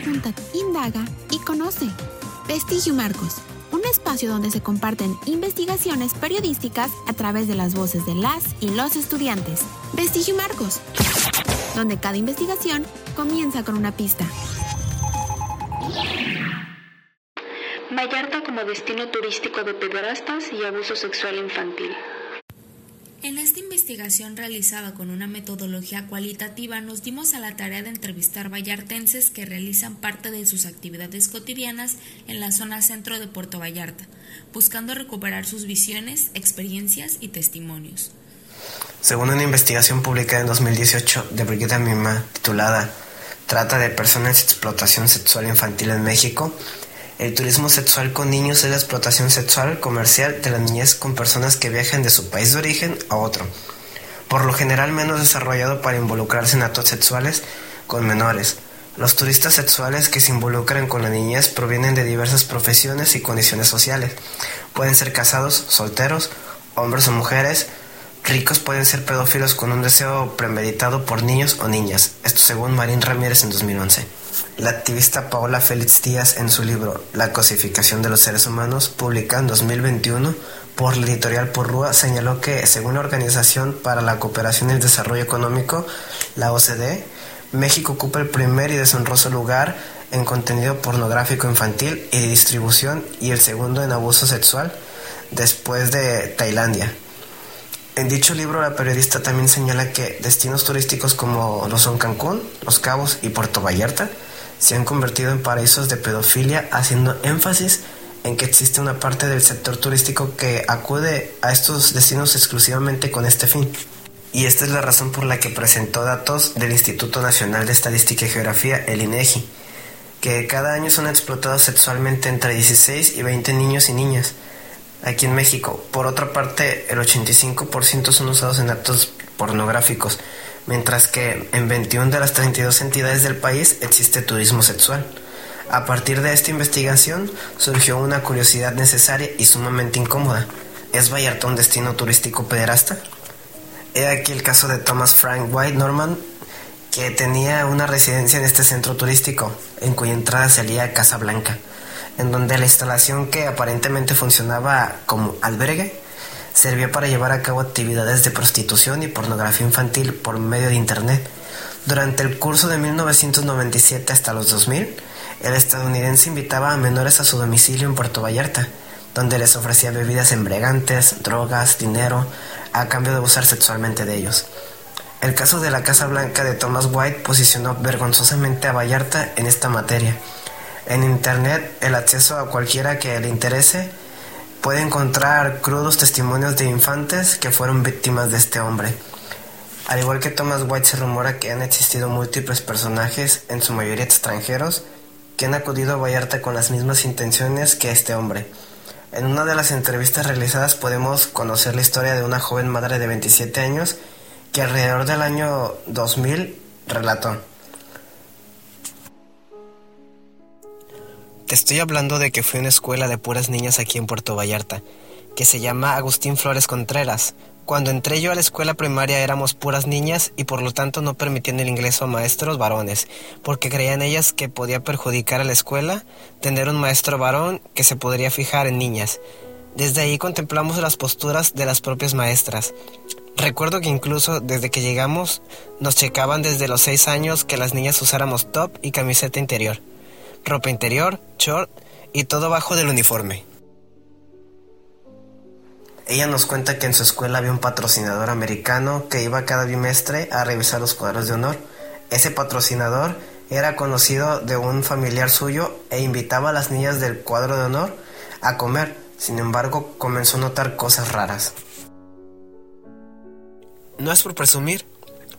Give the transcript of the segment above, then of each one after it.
pregunta, indaga y conoce. Vestigio Marcos, un espacio donde se comparten investigaciones periodísticas a través de las voces de las y los estudiantes. Vestigio Marcos, donde cada investigación comienza con una pista. Vallarta como destino turístico de pederastas y abuso sexual infantil. En esta investigación realizada con una metodología cualitativa nos dimos a la tarea de entrevistar vallartenses que realizan parte de sus actividades cotidianas en la zona centro de Puerto Vallarta, buscando recuperar sus visiones, experiencias y testimonios. Según una investigación publicada en 2018 de Brigida Mima titulada Trata de personas explotación sexual infantil en México, el turismo sexual con niños es la explotación sexual comercial de la niñez con personas que viajan de su país de origen a otro, por lo general menos desarrollado para involucrarse en actos sexuales con menores. Los turistas sexuales que se involucran con la niñez provienen de diversas profesiones y condiciones sociales. Pueden ser casados, solteros, hombres o mujeres, Ricos pueden ser pedófilos con un deseo premeditado por niños o niñas, esto según Marín Ramírez en 2011. La activista Paola Félix Díaz en su libro La cosificación de los seres humanos, publicado en 2021 por la editorial Porrúa, señaló que, según la Organización para la Cooperación y el Desarrollo Económico, la OCDE, México ocupa el primer y deshonroso lugar en contenido pornográfico infantil y distribución y el segundo en abuso sexual después de Tailandia. En dicho libro, la periodista también señala que destinos turísticos como lo son Cancún, Los Cabos y Puerto Vallarta se han convertido en paraísos de pedofilia, haciendo énfasis en que existe una parte del sector turístico que acude a estos destinos exclusivamente con este fin. Y esta es la razón por la que presentó datos del Instituto Nacional de Estadística y Geografía, el INEGI, e que cada año son explotados sexualmente entre 16 y 20 niños y niñas aquí en México. Por otra parte, el 85% son usados en actos pornográficos, mientras que en 21 de las 32 entidades del país existe turismo sexual. A partir de esta investigación surgió una curiosidad necesaria y sumamente incómoda. ¿Es Vallarta un destino turístico pederasta? He aquí el caso de Thomas Frank White Norman, que tenía una residencia en este centro turístico, en cuya entrada salía Casa Blanca en donde la instalación que aparentemente funcionaba como albergue servía para llevar a cabo actividades de prostitución y pornografía infantil por medio de Internet. Durante el curso de 1997 hasta los 2000, el estadounidense invitaba a menores a su domicilio en Puerto Vallarta, donde les ofrecía bebidas embriagantes, drogas, dinero, a cambio de abusar sexualmente de ellos. El caso de la Casa Blanca de Thomas White posicionó vergonzosamente a Vallarta en esta materia en Internet, el acceso a cualquiera que le interese puede encontrar crudos testimonios de infantes que fueron víctimas de este hombre. Al igual que Thomas White se rumora que han existido múltiples personajes, en su mayoría extranjeros, que han acudido a Vallarta con las mismas intenciones que este hombre. En una de las entrevistas realizadas podemos conocer la historia de una joven madre de 27 años que alrededor del año 2000 relató. Te estoy hablando de que fui a una escuela de puras niñas aquí en Puerto Vallarta, que se llama Agustín Flores Contreras. Cuando entré yo a la escuela primaria éramos puras niñas y por lo tanto no permitían el ingreso a maestros varones, porque creían ellas que podía perjudicar a la escuela tener un maestro varón que se podría fijar en niñas. Desde ahí contemplamos las posturas de las propias maestras. Recuerdo que incluso desde que llegamos nos checaban desde los seis años que las niñas usáramos top y camiseta interior ropa interior, short y todo bajo del uniforme. Ella nos cuenta que en su escuela había un patrocinador americano que iba cada bimestre a revisar los cuadros de honor. Ese patrocinador era conocido de un familiar suyo e invitaba a las niñas del cuadro de honor a comer. Sin embargo, comenzó a notar cosas raras. No es por presumir,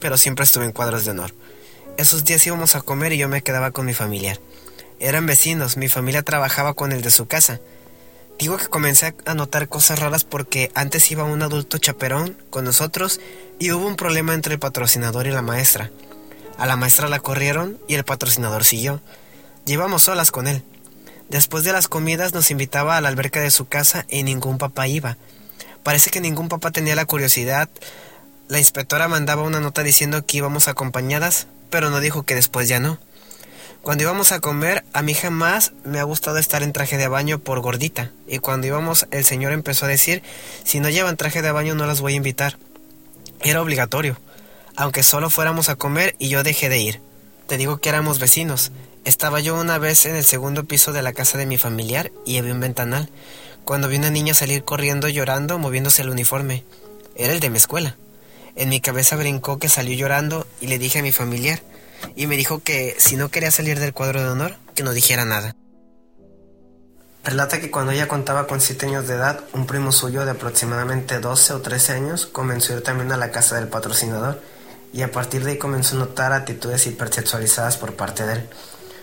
pero siempre estuve en cuadros de honor. Esos días íbamos a comer y yo me quedaba con mi familiar. Eran vecinos, mi familia trabajaba con el de su casa. Digo que comencé a notar cosas raras porque antes iba un adulto chaperón con nosotros y hubo un problema entre el patrocinador y la maestra. A la maestra la corrieron y el patrocinador siguió. Llevamos solas con él. Después de las comidas nos invitaba a la alberca de su casa y ningún papá iba. Parece que ningún papá tenía la curiosidad. La inspectora mandaba una nota diciendo que íbamos acompañadas, pero no dijo que después ya no. Cuando íbamos a comer, a mí jamás me ha gustado estar en traje de baño por gordita. Y cuando íbamos, el señor empezó a decir, si no llevan traje de baño no las voy a invitar. Era obligatorio, aunque solo fuéramos a comer y yo dejé de ir. Te digo que éramos vecinos. Estaba yo una vez en el segundo piso de la casa de mi familiar y había un ventanal, cuando vi una niña salir corriendo llorando, moviéndose el uniforme. Era el de mi escuela. En mi cabeza brincó que salió llorando y le dije a mi familiar, y me dijo que si no quería salir del cuadro de honor, que no dijera nada. Relata que cuando ella contaba con 7 años de edad, un primo suyo de aproximadamente 12 o 13 años comenzó a ir también a la casa del patrocinador y a partir de ahí comenzó a notar actitudes hipersexualizadas por parte de él,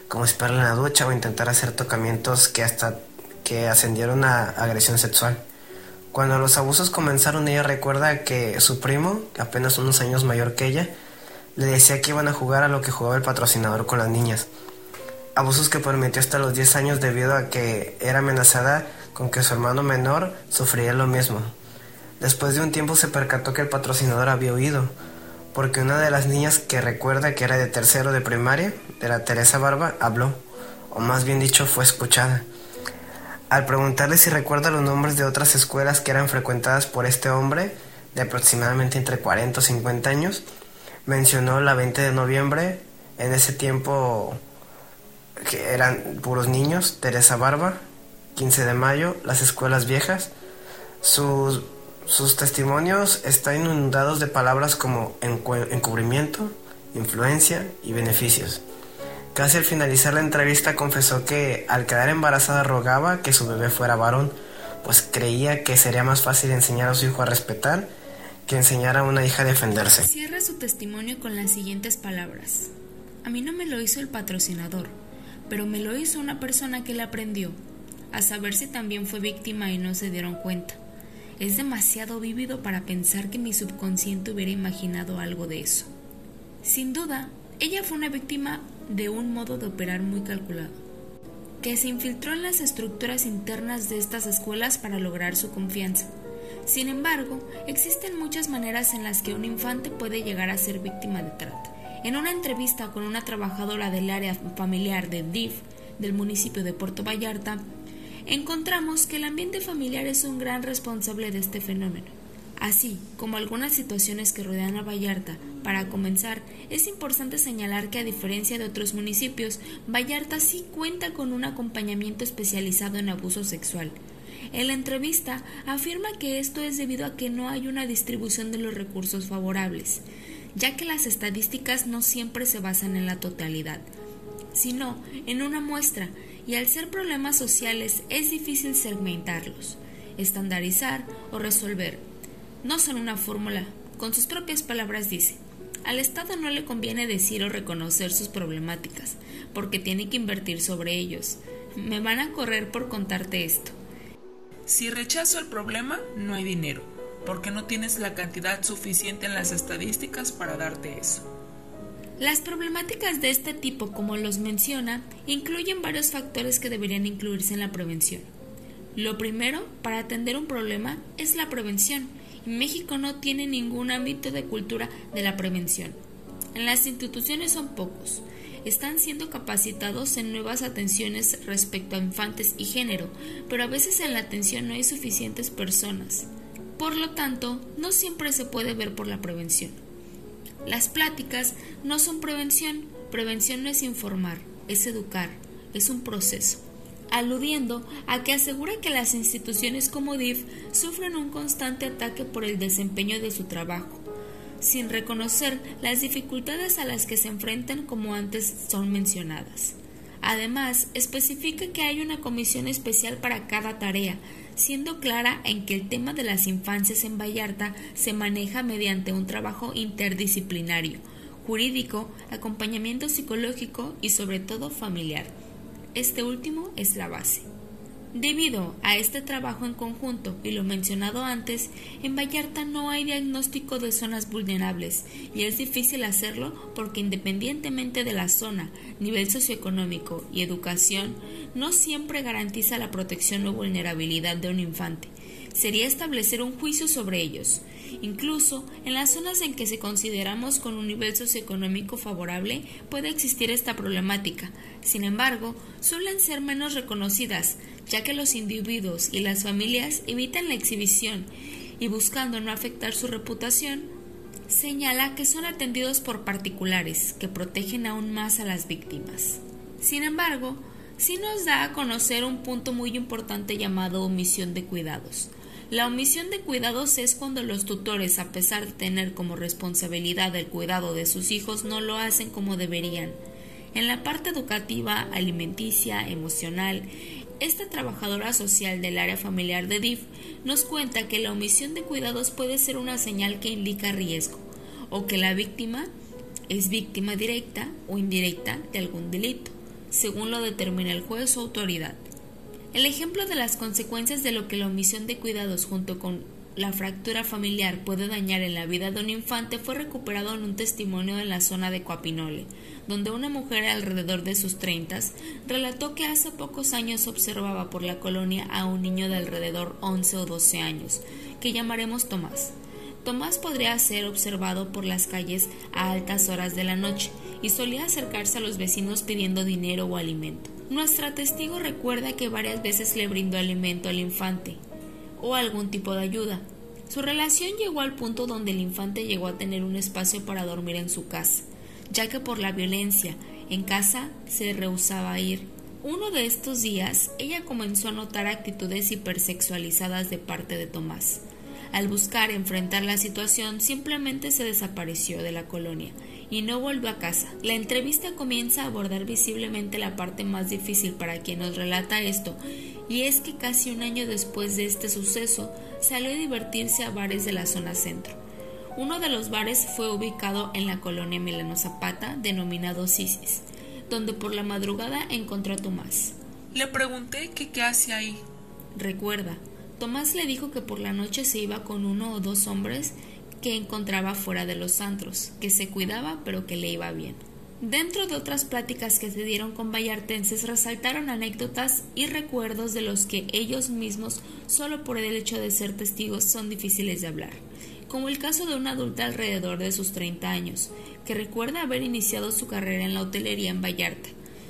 como esperar en la ducha o intentar hacer tocamientos que hasta que ascendieron a agresión sexual. Cuando los abusos comenzaron, ella recuerda que su primo, apenas unos años mayor que ella, le decía que iban a jugar a lo que jugaba el patrocinador con las niñas. Abusos que permitió hasta los 10 años debido a que era amenazada con que su hermano menor sufriría lo mismo. Después de un tiempo se percató que el patrocinador había huido, porque una de las niñas que recuerda que era de tercero de primaria, de la Teresa Barba, habló, o más bien dicho fue escuchada. Al preguntarle si recuerda los nombres de otras escuelas que eran frecuentadas por este hombre, de aproximadamente entre 40 o 50 años, mencionó la 20 de noviembre, en ese tiempo que eran puros niños, Teresa Barba, 15 de mayo, las escuelas viejas. Sus, sus testimonios están inundados de palabras como encubrimiento, influencia y beneficios. Casi al finalizar la entrevista confesó que al quedar embarazada rogaba que su bebé fuera varón, pues creía que sería más fácil enseñar a su hijo a respetar que enseñar a una hija a defenderse. Cierra su testimonio con las siguientes palabras. A mí no me lo hizo el patrocinador, pero me lo hizo una persona que le aprendió, a saber si también fue víctima y no se dieron cuenta. Es demasiado vívido para pensar que mi subconsciente hubiera imaginado algo de eso. Sin duda, ella fue una víctima de un modo de operar muy calculado, que se infiltró en las estructuras internas de estas escuelas para lograr su confianza sin embargo, existen muchas maneras en las que un infante puede llegar a ser víctima de trata. En una entrevista con una trabajadora del área familiar de DIF del municipio de Puerto Vallarta, encontramos que el ambiente familiar es un gran responsable de este fenómeno. Así como algunas situaciones que rodean a Vallarta, para comenzar, es importante señalar que a diferencia de otros municipios, Vallarta sí cuenta con un acompañamiento especializado en abuso sexual, en la entrevista afirma que esto es debido a que no hay una distribución de los recursos favorables, ya que las estadísticas no siempre se basan en la totalidad, sino en una muestra, y al ser problemas sociales es difícil segmentarlos, estandarizar o resolver. No son una fórmula, con sus propias palabras dice, al Estado no le conviene decir o reconocer sus problemáticas, porque tiene que invertir sobre ellos. Me van a correr por contarte esto. Si rechazo el problema, no hay dinero, porque no tienes la cantidad suficiente en las estadísticas para darte eso. Las problemáticas de este tipo, como los menciona, incluyen varios factores que deberían incluirse en la prevención. Lo primero, para atender un problema, es la prevención. México no tiene ningún ámbito de cultura de la prevención. En las instituciones son pocos están siendo capacitados en nuevas atenciones respecto a infantes y género, pero a veces en la atención no hay suficientes personas. Por lo tanto, no siempre se puede ver por la prevención. Las pláticas no son prevención, prevención no es informar, es educar, es un proceso aludiendo a que asegura que las instituciones como DIF sufren un constante ataque por el desempeño de su trabajo, sin reconocer las dificultades a las que se enfrentan como antes son mencionadas. Además, especifica que hay una comisión especial para cada tarea, siendo clara en que el tema de las infancias en Vallarta se maneja mediante un trabajo interdisciplinario, jurídico, acompañamiento psicológico y sobre todo familiar. Este último es la base. Debido a este trabajo en conjunto y lo mencionado antes, en Vallarta no hay diagnóstico de zonas vulnerables y es difícil hacerlo porque independientemente de la zona, nivel socioeconómico y educación, no siempre garantiza la protección o vulnerabilidad de un infante. Sería establecer un juicio sobre ellos Incluso en las zonas en que se consideramos con un nivel socioeconómico favorable puede existir esta problemática. Sin embargo, suelen ser menos reconocidas, ya que los individuos y las familias evitan la exhibición y buscando no afectar su reputación, señala que son atendidos por particulares que protegen aún más a las víctimas. Sin embargo, sí nos da a conocer un punto muy importante llamado omisión de cuidados. La omisión de cuidados es cuando los tutores, a pesar de tener como responsabilidad el cuidado de sus hijos, no lo hacen como deberían. En la parte educativa, alimenticia, emocional, esta trabajadora social del área familiar de DIF nos cuenta que la omisión de cuidados puede ser una señal que indica riesgo o que la víctima es víctima directa o indirecta de algún delito, según lo determina el juez o autoridad. El ejemplo de las consecuencias de lo que la omisión de cuidados junto con la fractura familiar puede dañar en la vida de un infante fue recuperado en un testimonio en la zona de Coapinole, donde una mujer alrededor de sus treintas relató que hace pocos años observaba por la colonia a un niño de alrededor 11 o 12 años, que llamaremos Tomás. Tomás podría ser observado por las calles a altas horas de la noche y solía acercarse a los vecinos pidiendo dinero o alimento. Nuestra testigo recuerda que varias veces le brindó alimento al infante o algún tipo de ayuda. Su relación llegó al punto donde el infante llegó a tener un espacio para dormir en su casa, ya que por la violencia en casa se rehusaba a ir. Uno de estos días ella comenzó a notar actitudes hipersexualizadas de parte de Tomás. Al buscar enfrentar la situación, simplemente se desapareció de la colonia y no volvió a casa. La entrevista comienza a abordar visiblemente la parte más difícil para quien nos relata esto, y es que casi un año después de este suceso salió a divertirse a bares de la zona centro. Uno de los bares fue ubicado en la colonia Milano Zapata, denominado Sisis, donde por la madrugada encontró a Tomás. Le pregunté que qué hacía ahí. Recuerda, Tomás le dijo que por la noche se iba con uno o dos hombres que encontraba fuera de los antros, que se cuidaba pero que le iba bien. Dentro de otras pláticas que se dieron con vallartenses resaltaron anécdotas y recuerdos de los que ellos mismos, solo por el hecho de ser testigos, son difíciles de hablar, como el caso de una adulta alrededor de sus 30 años, que recuerda haber iniciado su carrera en la hotelería en Vallarta,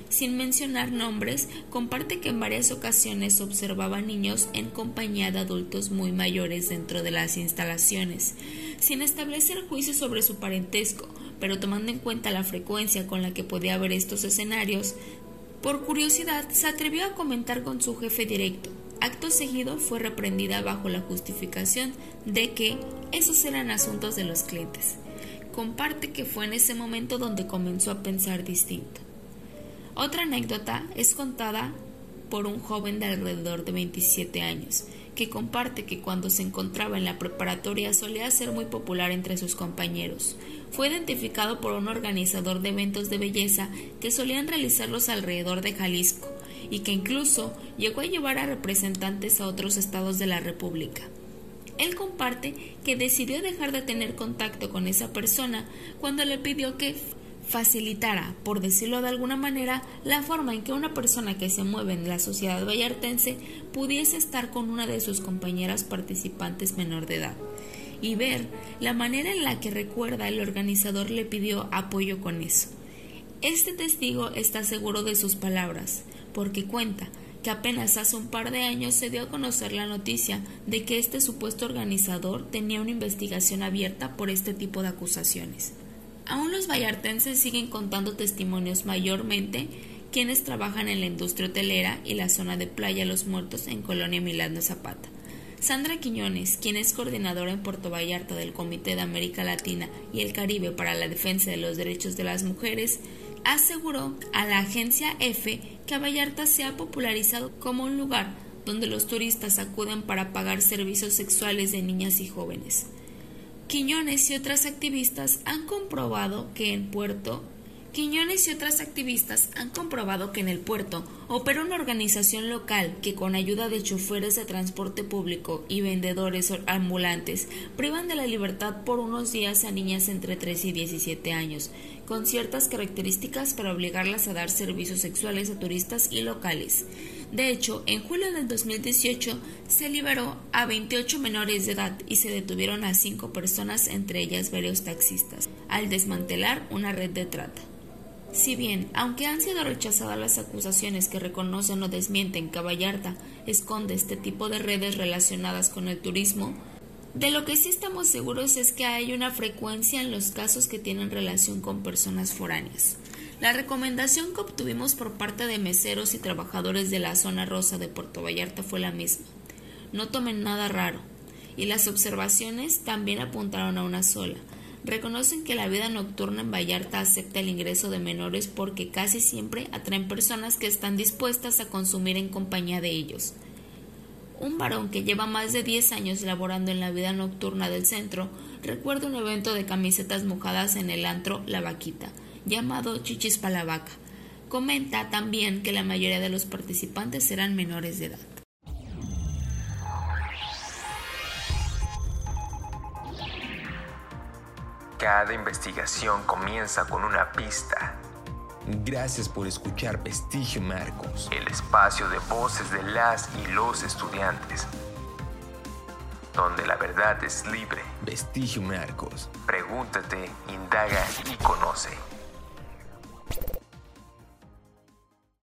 sin mencionar nombres, comparte que en varias ocasiones observaba niños en compañía de adultos muy mayores dentro de las instalaciones, sin establecer juicio sobre su parentesco, pero tomando en cuenta la frecuencia con la que podía ver estos escenarios, por curiosidad se atrevió a comentar con su jefe directo. Acto seguido fue reprendida bajo la justificación de que esos eran asuntos de los clientes. Comparte que fue en ese momento donde comenzó a pensar distinto. Otra anécdota es contada por un joven de alrededor de 27 años, que comparte que cuando se encontraba en la preparatoria solía ser muy popular entre sus compañeros. Fue identificado por un organizador de eventos de belleza que solían realizarlos alrededor de Jalisco y que incluso llegó a llevar a representantes a otros estados de la República. Él comparte que decidió dejar de tener contacto con esa persona cuando le pidió que facilitara, por decirlo de alguna manera, la forma en que una persona que se mueve en la sociedad vallartense pudiese estar con una de sus compañeras participantes menor de edad y ver la manera en la que recuerda el organizador le pidió apoyo con eso. Este testigo está seguro de sus palabras, porque cuenta que apenas hace un par de años se dio a conocer la noticia de que este supuesto organizador tenía una investigación abierta por este tipo de acusaciones. Aún los vallartenses siguen contando testimonios mayormente quienes trabajan en la industria hotelera y la zona de Playa Los Muertos en Colonia Milano Zapata. Sandra Quiñones, quien es coordinadora en Puerto Vallarta del Comité de América Latina y el Caribe para la Defensa de los Derechos de las Mujeres, aseguró a la agencia EFE que Vallarta se ha popularizado como un lugar donde los turistas acuden para pagar servicios sexuales de niñas y jóvenes. Quiñones y otras activistas han comprobado que en Puerto Quiñones y otras activistas han comprobado que en el puerto opera una organización local que con ayuda de choferes de transporte público y vendedores ambulantes privan de la libertad por unos días a niñas entre 13 y 17 años, con ciertas características para obligarlas a dar servicios sexuales a turistas y locales. De hecho, en julio del 2018 se liberó a 28 menores de edad y se detuvieron a 5 personas, entre ellas varios taxistas, al desmantelar una red de trata. Si bien, aunque han sido rechazadas las acusaciones que reconocen o desmienten que Vallarta esconde este tipo de redes relacionadas con el turismo, de lo que sí estamos seguros es que hay una frecuencia en los casos que tienen relación con personas foráneas. La recomendación que obtuvimos por parte de meseros y trabajadores de la zona rosa de Puerto Vallarta fue la misma. No tomen nada raro. Y las observaciones también apuntaron a una sola. Reconocen que la vida nocturna en Vallarta acepta el ingreso de menores porque casi siempre atraen personas que están dispuestas a consumir en compañía de ellos. Un varón que lleva más de 10 años laborando en la vida nocturna del centro recuerda un evento de camisetas mojadas en el antro La Vaquita, llamado Chichis Vaca. Comenta también que la mayoría de los participantes eran menores de edad. Cada investigación comienza con una pista. Gracias por escuchar Vestigio Marcos. El espacio de voces de las y los estudiantes. Donde la verdad es libre. Vestigio Marcos. Pregúntate, indaga y conoce.